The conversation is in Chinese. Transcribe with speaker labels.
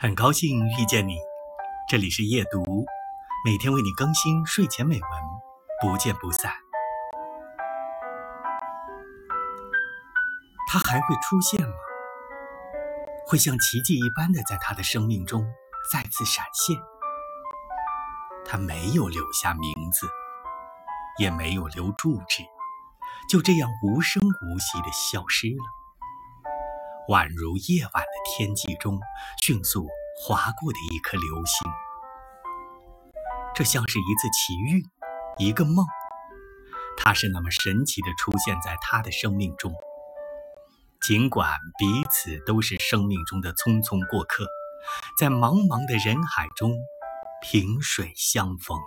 Speaker 1: 很高兴遇见你，这里是夜读，每天为你更新睡前美文，不见不散。他还会出现吗？会像奇迹一般的在他的生命中再次闪现？他没有留下名字，也没有留住址，就这样无声无息的消失了。宛如夜晚的天际中迅速划过的一颗流星，这像是一次奇遇，一个梦。它是那么神奇的出现在他的生命中，尽管彼此都是生命中的匆匆过客，在茫茫的人海中萍水相逢。